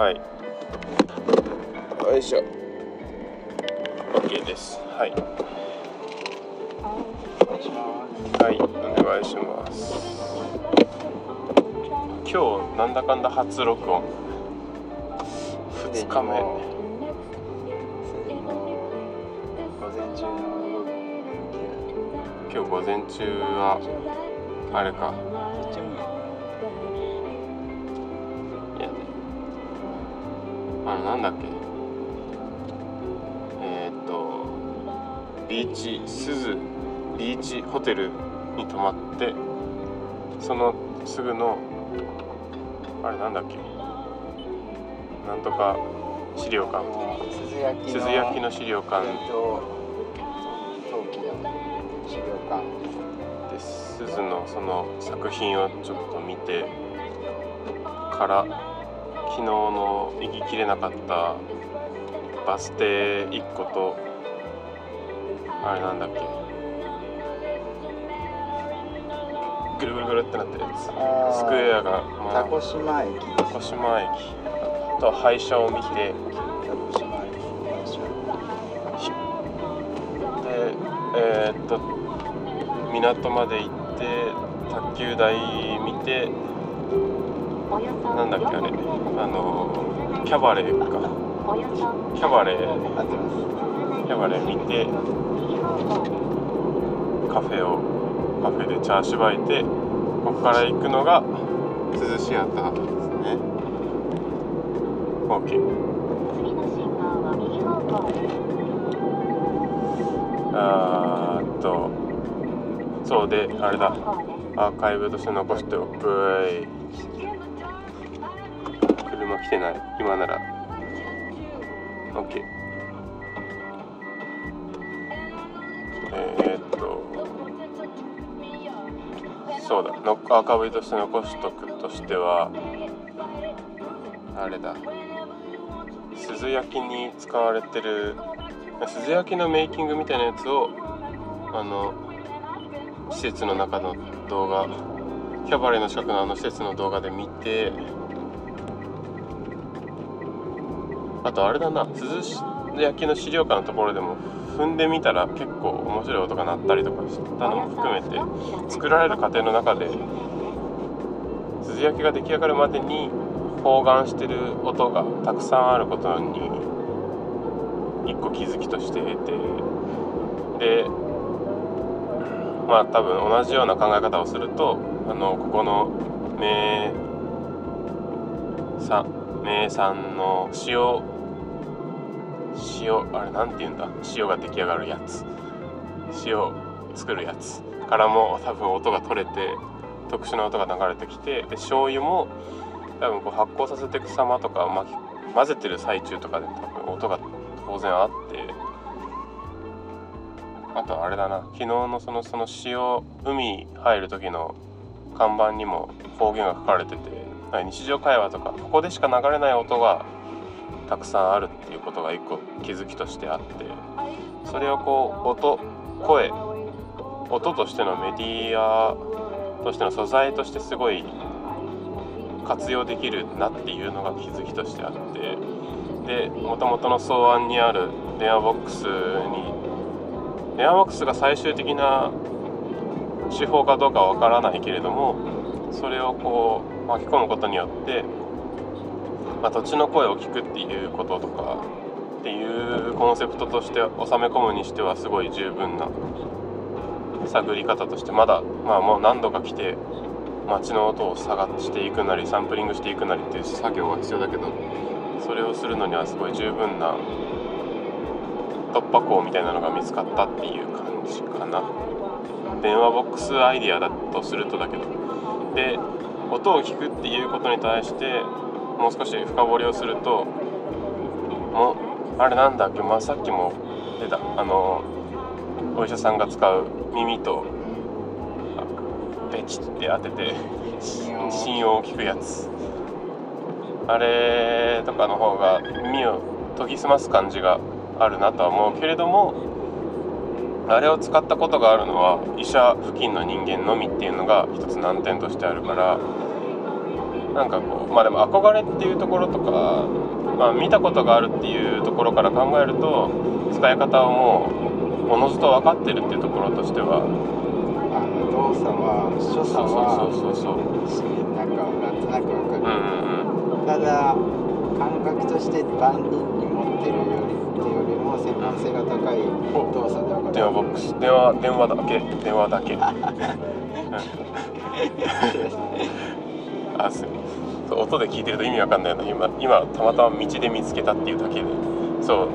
はい。よいしょ。OK です。はい。はい。お願いします。今日なんだかんだ初録音。2日目。今日午前中はあれかなんだっけ？えー、っとビーチ鈴ビーチホテルに泊まってそのすぐのあれなんだっけ？なんとか資料館。鈴焼の資料館。で鈴のその作品をちょっと見てから昨日の行ききれなかったバス停1個とあれなんだっけ？ぐるぐるぐるってなってるやつ。スクエアが、まあ、タコ島駅。鹿児島駅。あとは廃車を見てタコ島駅。でえーっと港まで行って卓球台見てなんだっけあれあのキャバレーか。キャバレーキャバレー見てカフェをカフェでチャーシュバいてここから行くのが涼しアターですね。OK あーっとそうであれだ。アーカイブとして残しておく。い。車来てない。今なら。OK えー、っと。そうだ。ノックアーカイブとして残しとくとしてはあれだ。鈴焼きに使われてる鈴焼きのメイキングみたいなやつをあの施設の中の動画キャバレーの近くのあの施設の動画で見てあとあれだな鈴焼きの資料館のところでも踏んでみたら結構面白い音が鳴ったりとかしたのも含めて作られる過程の中で鈴焼きが出来上がるまでに包含してる音がたくさんあることに一個気づきとして得てでまあ多分同じような考え方をするとあのここの名産名産の塩塩あれなんて言うんだ？塩が出来上がるやつ。塩作るやつ。からも多分音が取れて特殊な音が流れてきてで醤油も多分こう発酵させていく様とか巻き混ぜてる最中とかで多分音が当然あって。あとあれだな。昨日のそのその塩海入る時の看板にも方言が書かれてて日常会話とかここでしか流れない音がたくさんあるっていうことが一個気づきとしてあってそれをこう音声音としてのメディアとしての素材としてすごい活用できるなっていうのが気づきとしてあってでもともとの草案にある電話ボックスに電話ボックスが最終的な手法かどうかはわからないけれどもそれをこう巻き込むことによって、まあ、土地の声を聞くっていうこととかっていうコンセプトとして収め込むにしてはすごい十分な探り方としてまだまあもう何度か来て街の音を探していくなりサンプリングしていくなりっていう作業が必要だけどそれをするのにはすごい十分な突破口みたいなのが見つかったっていう感じかな。電話ボックスアイディアだとするとだけど。で音を聞くっていうことに対してもう少し深掘りをするともあれなんだっけ、まあ、さっきも出た。あのお医者さんが使う耳とあベチって当てて心音を聞くやつ。あれとかの方が耳を研ぎ澄ます感じがあるなとは思うけれどもあれを使ったことがあるのは医者付近の人間のみっていうのが一つ難点としてあるからなんかこうまあでも憧れっていうところとか、まあ、見たことがあるっていうところから考えると使い方をもうおのずと分かってるっていうところとしては。あの動作は所作はそうそうそうそうなんかなんとなくわかうんる、うん。ただ感覚として万人に持ってるよりっていうよりも専門性が高い動作でわかる電話ボックス。電話電話だけ電話だけ。あすそう音で聞いてると意味わかんないの。今今たまたま道で見つけたっていうだけで。そう。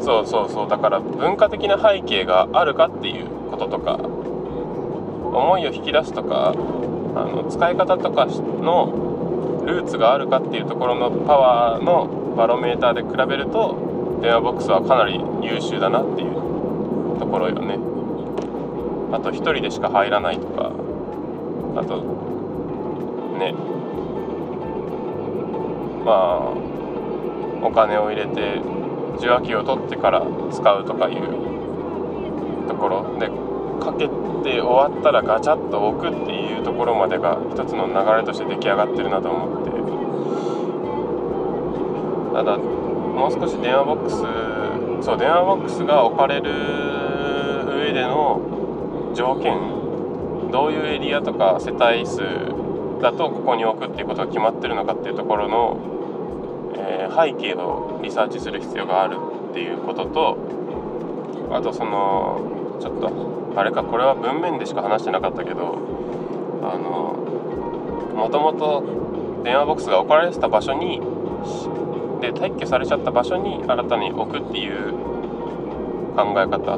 そうそうそう。だから文化的な背景があるかっていうこととか。思いを引き出すとかあの使い方とかのルーツがあるかっていうところのパワーのバロメーターで比べると電話ボックスはかなり優秀だなっていうところよね。あと1人でしか入らないとか。あとね。まあお金を入れて受話器を取ってから使うとかいうところでかけて終わったらガチャッと置くっていうところまでが一つの流れとして出来上がってるなと思って。ただもう少し電話ボックスそう電話ボックスが置かれる上での条件どういうエリアとか世帯数だとここに置くっていうことが決まってるのかっていうところの、えー背景をリサーチする必要があるっていうこととあとそのちょっとあれかこれは文面でしか話してなかったけどあのもともと電話ボックスが置かれてた場所にで退去されちゃった場所に新たに置くっていう考え方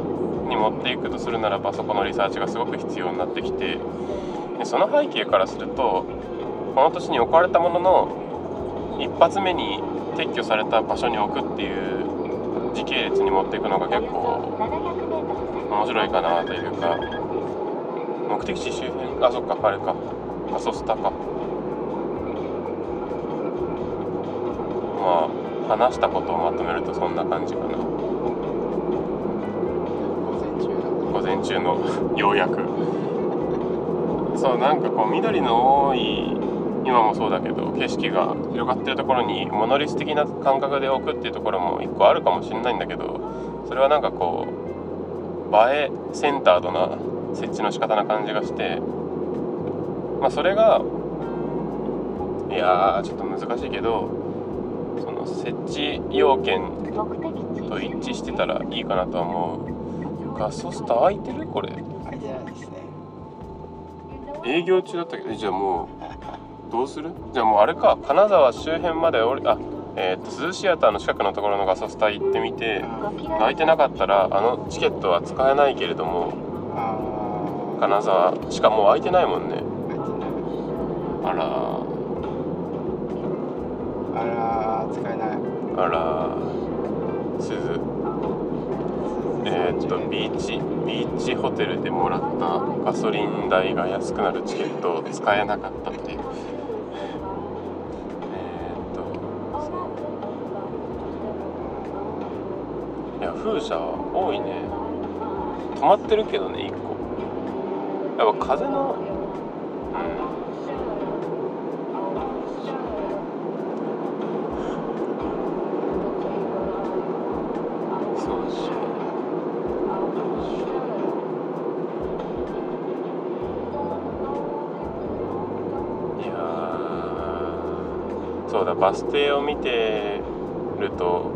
に持っていくとするならばそこのリサーチがすごく必要になってきてでその背景からするとこの年に置かれたものの一発目に撤去された場所に置くっていう時系列に持っていくのが結構面白いかなというか目的地周辺あそっかあれかアソスタか。まあ話したことをまとめるとそんな感じかな。午前中のようやくそうなんかこう緑の多い今もそうだけど景色が広がってるところにモノリス的な感覚で置くっていうところも一個あるかもしれないんだけどそれはなんかこう映えセンタードな設置の仕方な感じがしてまあそれがいやちょっと難しいけどその設置要件と一致してたらいいかなとは思う。ガソスタ空いてる？これ。営業中だったけどえじゃあもうどうする？じゃあもうあれか金沢周辺まで俺あえー、と涼シアターの近くのところのガソスタ行ってみて空いてなかったらあのチケットは使えないけれども金沢しかもう空いてないもんね。あらあらー使えない。あら鈴。えー、っとビーチビーチホテルでもらったガソリン代が安くなるチケットを使えなかったっていう。え、といや風車多いね。止まってるけどね1個。やっぱ風のうんそうしいやーそうだバス停を見てると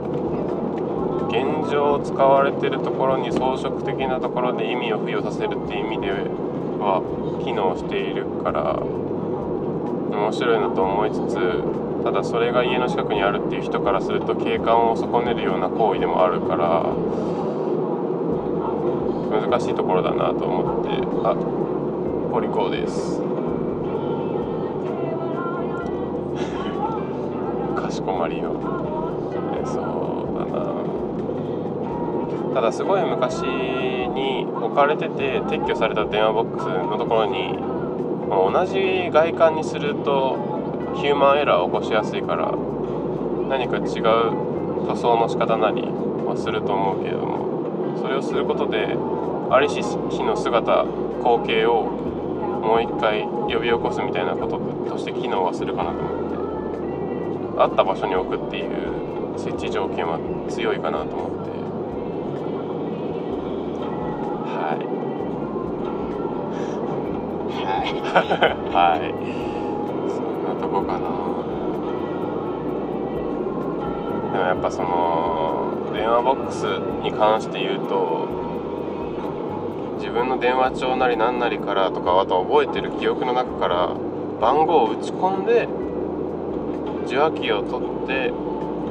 現状使われてるところに装飾的なところで意味を付与させるっていう意味では機能しているから面白いなと思いつつただそれが家の近くにあるっていう人からすると景観を損ねるような行為でもあるから難しいところだなと思ってあポリコーです。かしこまりのえそうだ。なただ。すごい昔に置かれてて撤去された電話ボックスのところに同じ外観にするとヒューマンエラーを起こしやすいから何か違う塗装の仕方なりはすると思うけれどもそれをすることでありし日の姿光景をもう一回呼び起こすみたいなこととして機能はするかなと思ってあった場所に置くっていう設置条件は強いかなと思って。はい。はい。はい。そんなとこかな。でもやっぱその電話ボックスに関して言うと自分の電話帳なり何なりからとかあと覚えてる記憶の中から番号を打ち込んで受話器を取って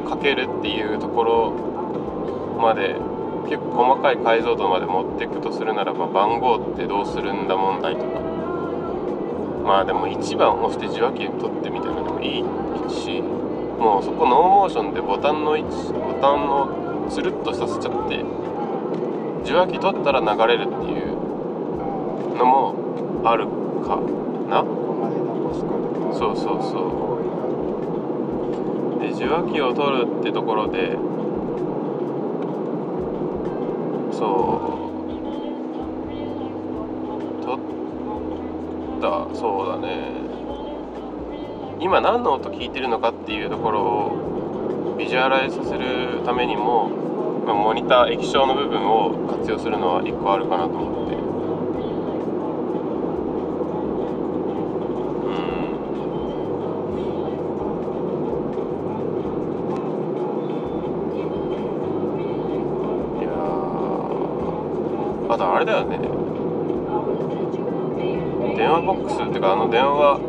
かけるっていうところまで結構細かい解像度まで持っていくとするならば番号ってどうするんだ問題とか。まあでも1番押して受話器取ってみたいなのでもいいしもうそこノーモーションでボタンの位置ボタンをスルッとさせちゃって受話器取ったら流れるっていうのもあるかな。そうそうそうで受話器を取るってところでそう。取った。そうだね。今何の音聞いてるのかっていうところをビジュアライズさせるためにも、モニター液晶の部分を活用するのは1個あるかなと思ってうんいやーあとあれだよね電話ボックスっていうかあの電話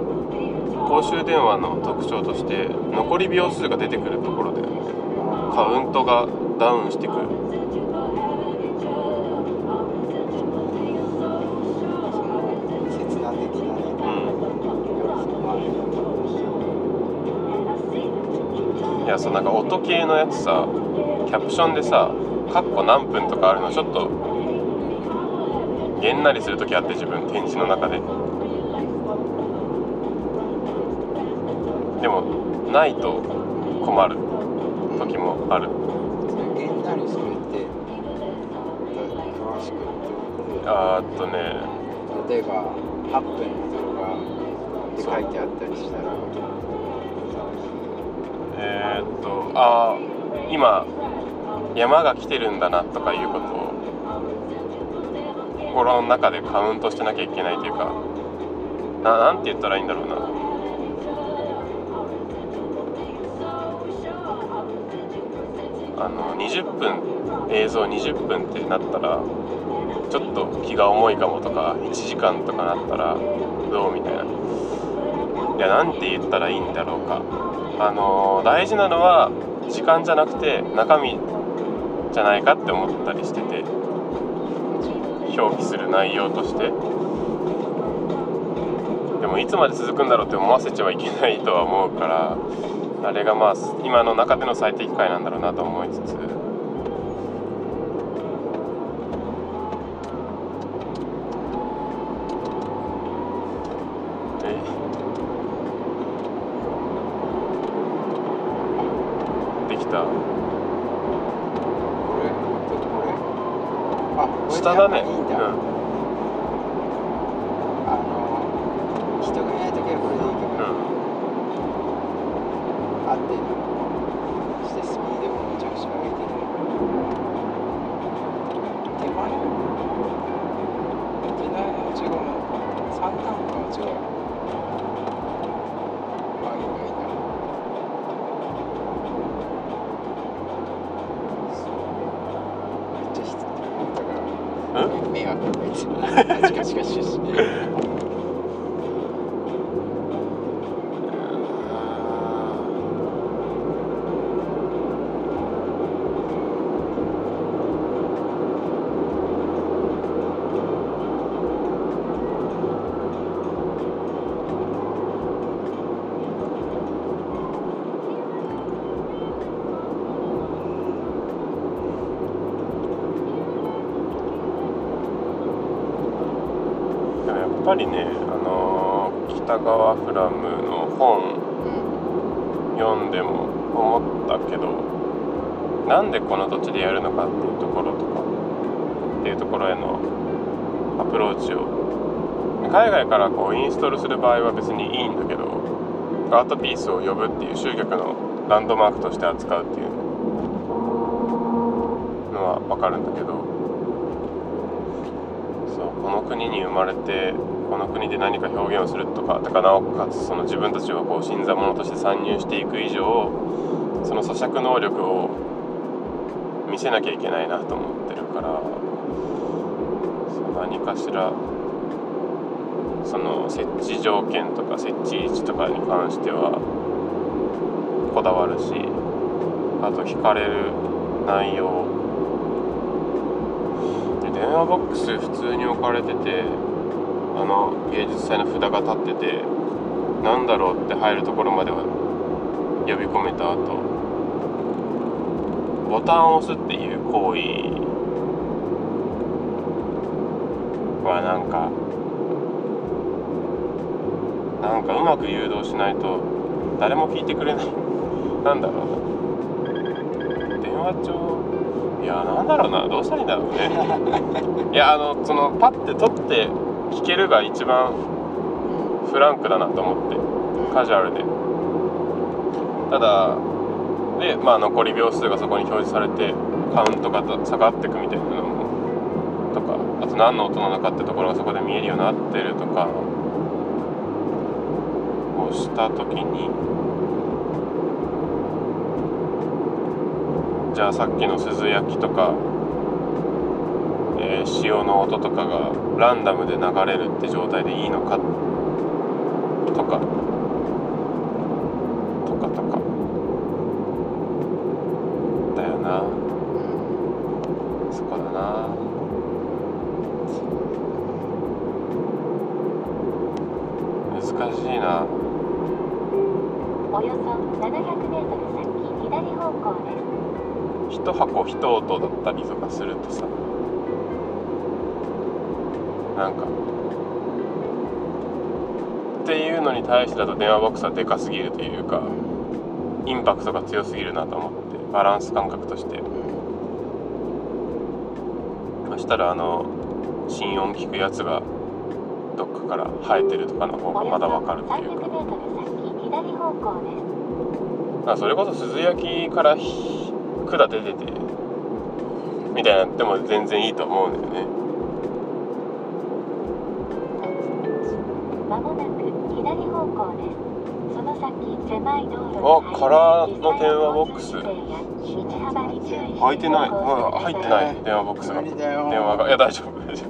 公衆電話の特徴として残り秒数が出てくるところだよねカウントがダウンしてくる。いやそうなんか音系のやつさキャプションでさ「カッコ何分」とかあるのちょっとげんなりする時あって自分展示の中ででもないと困る時もある。それげんなりするって詳しく言ってあーっとね。例えば8分の動画って書いてあったりしたら。えーっとあー今山が来てるんだなとかいうことを心の中でカウントしてなきゃいけないというかななんて言ったらいいんだろうなあの20分映像20分ってなったらちょっと気が重いかもとか1時間とかなったらどうみたいな。いやなんて言ったらいいんだろうか。あの大事なのは時間じゃなくて中身じゃないかって思ったりしてて表記する内容として。でもいつまで続くんだろうって思わせちゃいけないとは思うからあれがまあ今の中での最適解なんだろうなと思いつつえできたこれとこれあこれで下だねやっぱいいんだ、うんあの人がいない時はこれでいいけど、うんあってしてスピードもめちゃくちゃ上げてる手前手前の違うの三段階は違うまあいいんだいいんだめっちゃしだ から迷惑かけてカチカチカチカチでもやっぱりねあのー北川フラムの本読んでも思ったけどなんでこの土地でやるのかっていうところとかっていうところへのアプローチを海外からこうインストールする場合は別にいいんだけどアートピースを呼ぶっていう集客のランドマークとして扱うっていうのは分かるんだけどそうこの国に生まれてこの国で何か表現をするとかだからなおかつその自分たちはこう新参者として参入していく以上その咀嚼能力を見せなきゃいけないなと思ってるからそう何かしらその設置条件とか設置位置とかに関してはこだわるしあと聞かれる内容電話ボックス普通に置かれててあの芸術祭の札が立っててなんだろうって入るところまでは呼び込めた後ボタンを押すっていう行為はなんかなんかうまく誘導しないと誰も聞いてくれない。なんだろう。電話帳いやなんだろうなどうしたらいいんだろうね。いやあのそのパッて取って聞けるが一番フランクだなと思ってカジュアルで。ただでまあ残り秒数がそこに表示されてカウントが下がっていくみたいなのもとかあと何の音なのかってところがそこで見えるようになってるとかをした時にじゃあさっきの鈴焼きとか、えー潮の音とかがランダムで流れるって状態でいいのかと1箱1音だったりとかするとさなんかっていうのに対してだと電話ボックスはでかすぎるというかインパクトが強すぎるなと思ってバランス感覚としてそしたらあの心音聞くやつがどっかから生えてるとかの方がまだわかるというか。それこそ鈴焼から管出ててみたいなでも全然いいと思うんだよね。まもなく左方向です。その先狭い道路にあカラーの電話ボックス。開いてない、走行うん、入ってない。電話ボックスが。電話が。いや大丈夫大丈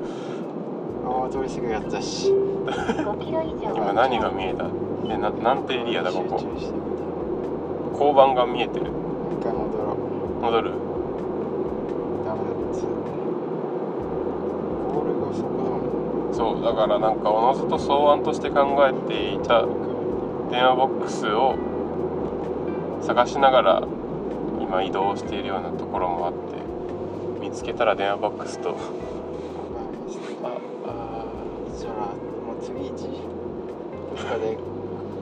ああ通り過ぎやったし5キロ以上夫今何が見えた？えななんてエリアだここ？交番が見えてるダメだったゴールがそうだからなんかおのずと草案として考えていた電話ボックスを探しながら今移動しているようなところもあって見つけたら電話ボックスと。ああじゃあもう次1どっかで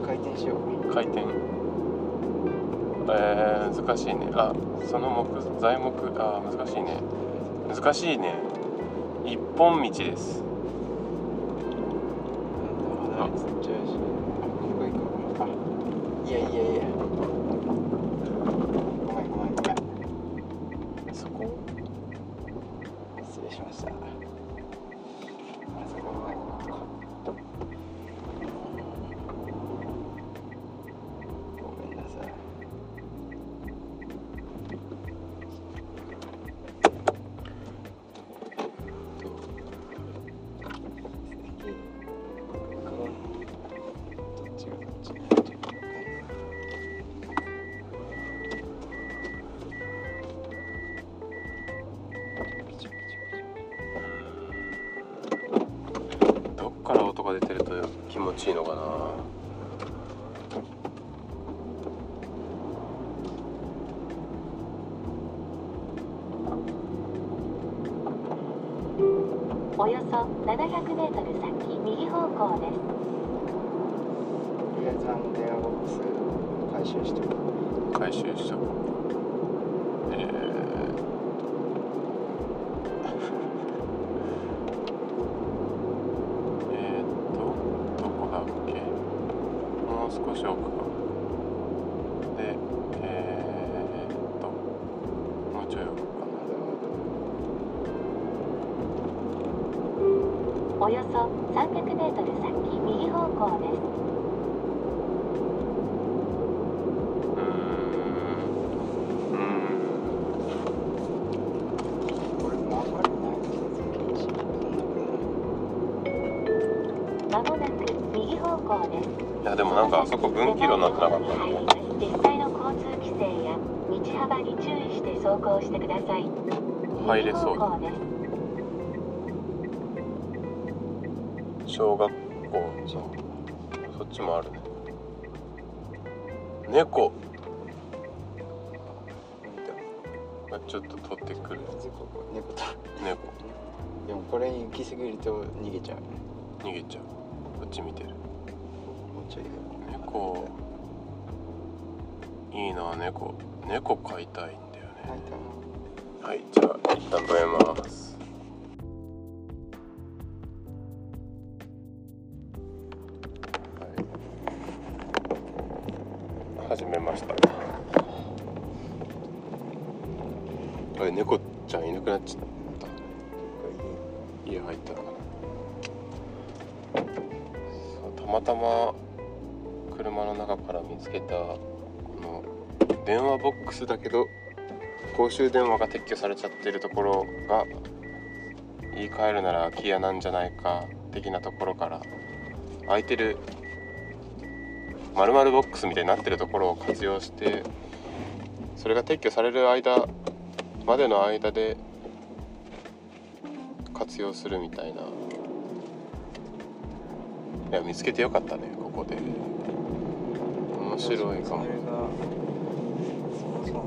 回転しよう。回転えー、難しいね。あその木材木あー難しいね。難しいね。一本道です。あいやいやいやちいいのかなおよそ700メートル先右方向ですとりあえずあの電話ボックス回収しておく回収しとくえー、えーっと少し奥かでえー、っともうちょい奥かおよそ300メートル先右方向です。いやでもなんかあそこ分岐路になってなかった入ります実際の交通規制や道幅に注意して走行してください入れそう右方向です小学校そうそっちもあるね。猫。ちょっと取ってくる猫。と猫。でもこれに行き過ぎると逃げちゃう。逃げちゃうこっち見てる。もうちょい猫。いいな猫。猫飼いたいんだよねはいじゃあ一旦止めます。はい。始めましたあれ猫ちゃんいなくなっちゃった。家入ったそうたまたま車の中から見つけたこの電話ボックスだけど公衆電話が撤去されちゃってるところが言い換えるなら空き家なんじゃないか的なところから空いてる丸々ボックスみたいになってるところを活用してそれが撤去される間までの間で活用するみたいないや見つけてよかったねここで。面白いかも。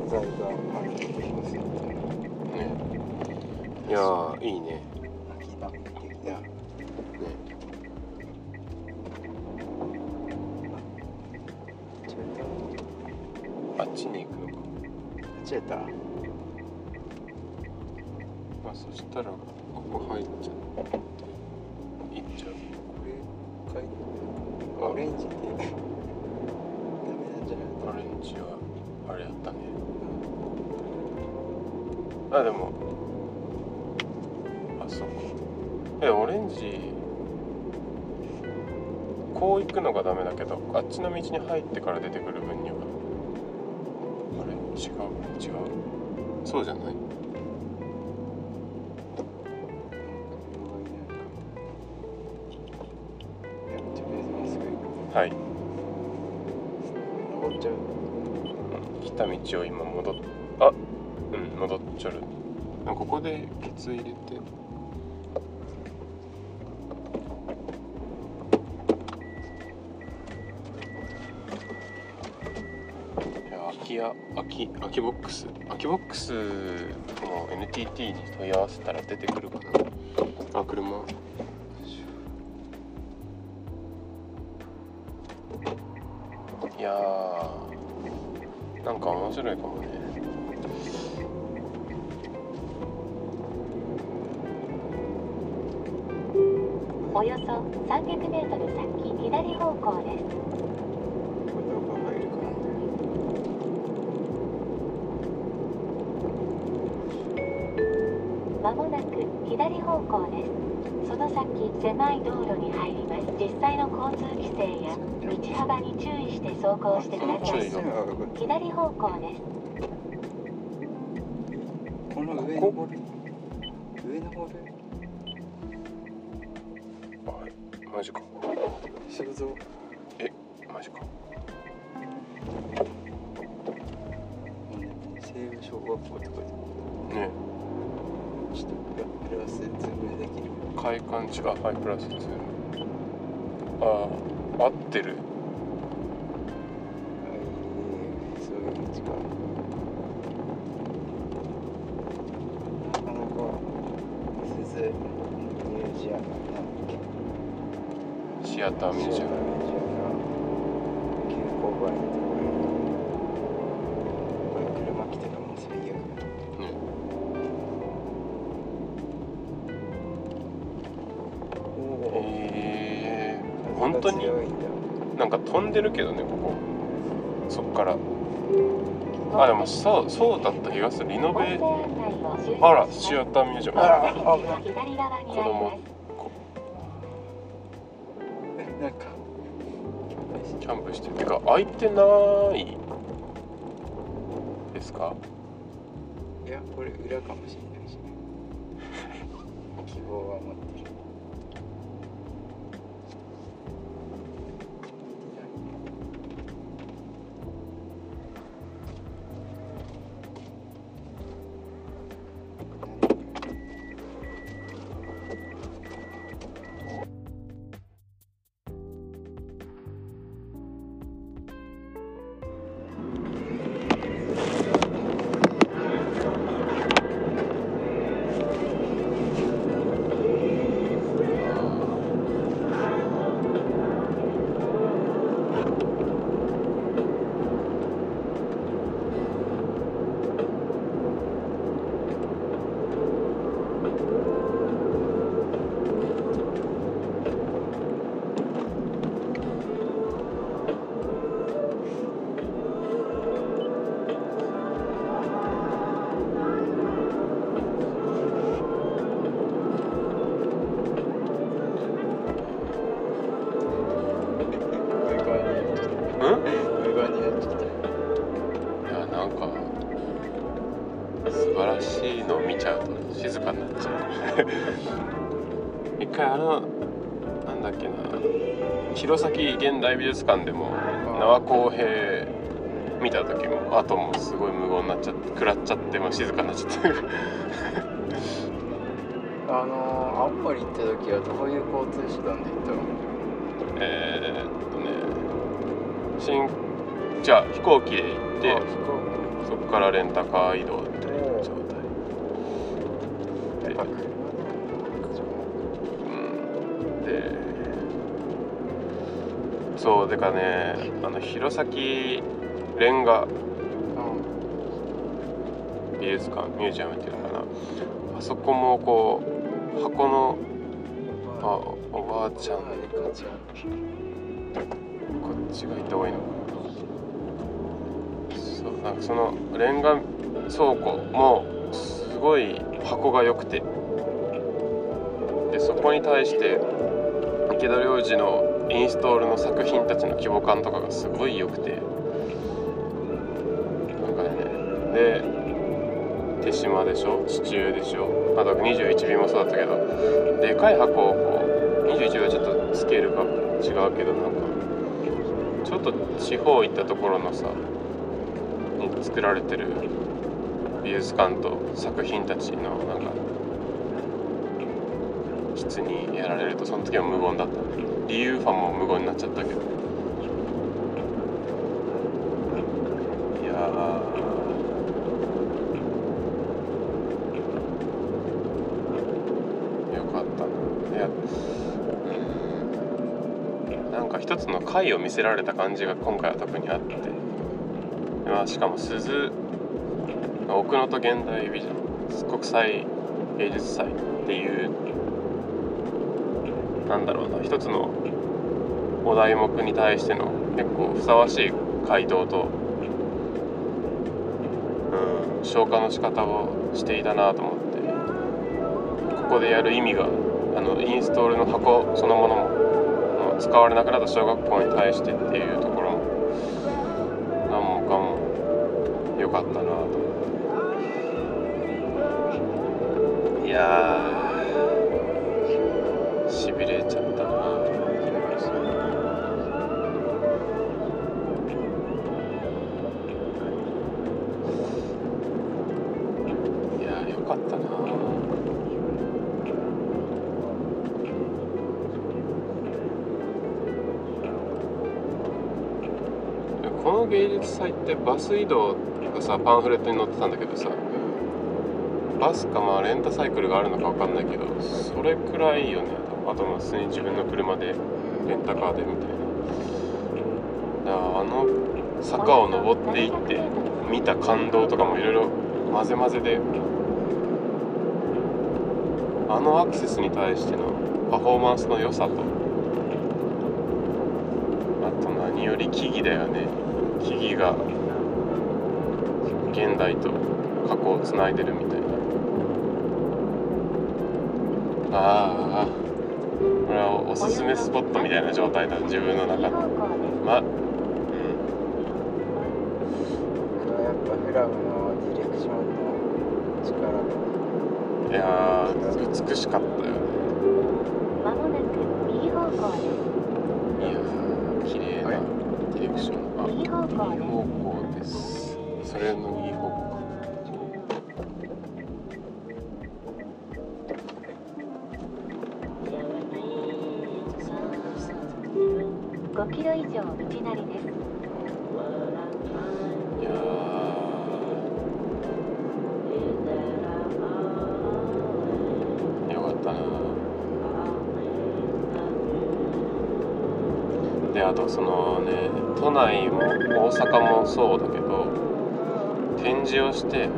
それがその存在があるってことですよねねいやーいいね。秋田的なね。ちょっあっちに行くのかと違ったまあそしたらここ入っちゃって。行っちゃう。これ書い。てオレンジって。ダメなんじゃないオレンジはあれやったねあでも。あそうか。えオレンジ。こう行くのがダメだけどあっちの道に入ってから出てくる分には。あれ？違う？違う？そうじゃない？はい。登っちゃう。来た道を今戻っあうん戻っちゃる。ここでケツ入れて。いや空き家空き空きボックス。空きボックスの NTT に問い合わせたら出てくるかな。あ車。いやーなんか面白いかもね。300メートル先左方向です。まもなく左方向です。その先狭い道路に入ります。実際の交通規制や道幅に注意して走行してください。左方向です。この上ここ登る上登るあマジか。想像マジか。西武小学校って書いてあね。るちょっとプラスズームできる。快感値がハイプラス2ああ合ってるはいそういう道かなかなか鈴ミュージアムなんだっけシアターミュージアムミュージアム急勾配のところにこれ車来てたらもう最悪ね。おおえー、本当になんか飛んでるけどねここ。そっから。あでもそうそうだった気がする。リノベ。あらシアターミュージアム。あら危なんかキャンプしてる。てか空いてないですか？いやこれ裏かもしれないしね。希望は持って弘前現代美術館でも縄公平見た時も後もすごい無言になっちゃって食らっちゃってもう静かになっちゃって。あのー、青森行った時はどういう交通手段で行ったの？えーっとね新じゃあ飛行機で行ってそこからレンタカー移動っていう状態。機そうでかねあの弘前レンガ美術館ミュージアムっていうのかな。あそこもこう箱のあおばあちゃんこっちが行った方がいいのかな。そうなんかそのレンガ倉庫もすごい箱が良くて。でそこに対して池田良二のインストールの作品たちの規模感とかがすごい良くて。なんかねで手島でしょ？地中でしょ？あと21便もそうだったけど。でかい箱をこう21はちょっとスケールが違うけどなんかちょっと地方行ったところのさに作られてる美術館と作品たちのなんか質にやられるとその時は無言だった。理由ファンも無言になっちゃったけど。いやよかったな。いや。うん。なんか一つの回を見せられた感じが今回は特にあって。まあしかも鈴奥能登現代美術国際芸術祭。なんだろうな一つのお題目に対しての結構ふさわしい回答と、うん、消化の仕方をしていたなと思ってここでやる意味があのインストールの箱そのものも使われなくなった小学校に対してっていうところも何もかも良かったなと。思っていやの芸術祭ってバス移動がさパンフレットに載ってたんだけどさバスかまあレンタサイクルがあるのか分かんないけどそれくらいよね。あとまあ普通に自分の車でレンタカーでみたいな。だからあの坂を登っていって見た感動とかもいろいろ混ぜ混ぜで。あのアクセスに対してのパフォーマンスの良さとあとにより木々だよね。木々が現代と過去をつないでるみたいな。ああこれはおすすめスポットみたいな状態だ。自分の中。でまうん。いやー美しかったよねまもなく右方向ですいやー綺麗なディレクションあ右方向右です方向ですそれの右方向か5キロ以上道なりですいやよかったなであとそのね都内も大阪もそうだけど展示をして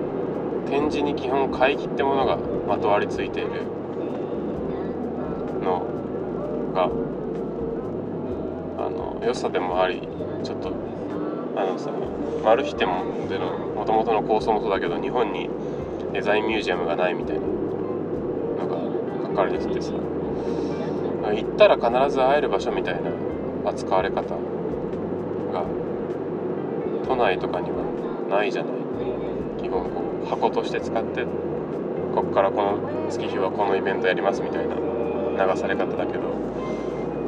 展示に基本会議ってものがまとわりついている。のがあの良さでもありちょっとあのさマルヒ店でのもともとの構想もそうだけど日本にデザインミュージアムがないみたいなのが書かれててさ行ったら必ず会える場所みたいな扱われ方が都内とかにはないじゃない基本こう箱として使ってこっからこの月日はこのイベントやりますみたいな流され方だけど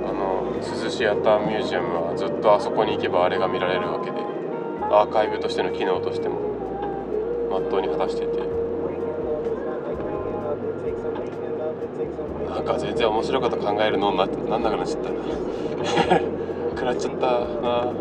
あの涼しアターミュージアムはずっとあそこに行けばあれが見られるわけでアーカイブとしての機能としてもまっとうに果たしてて。なんか全然面白いこと考えるのにななんなくなっちゃったな。食らっちゃったな。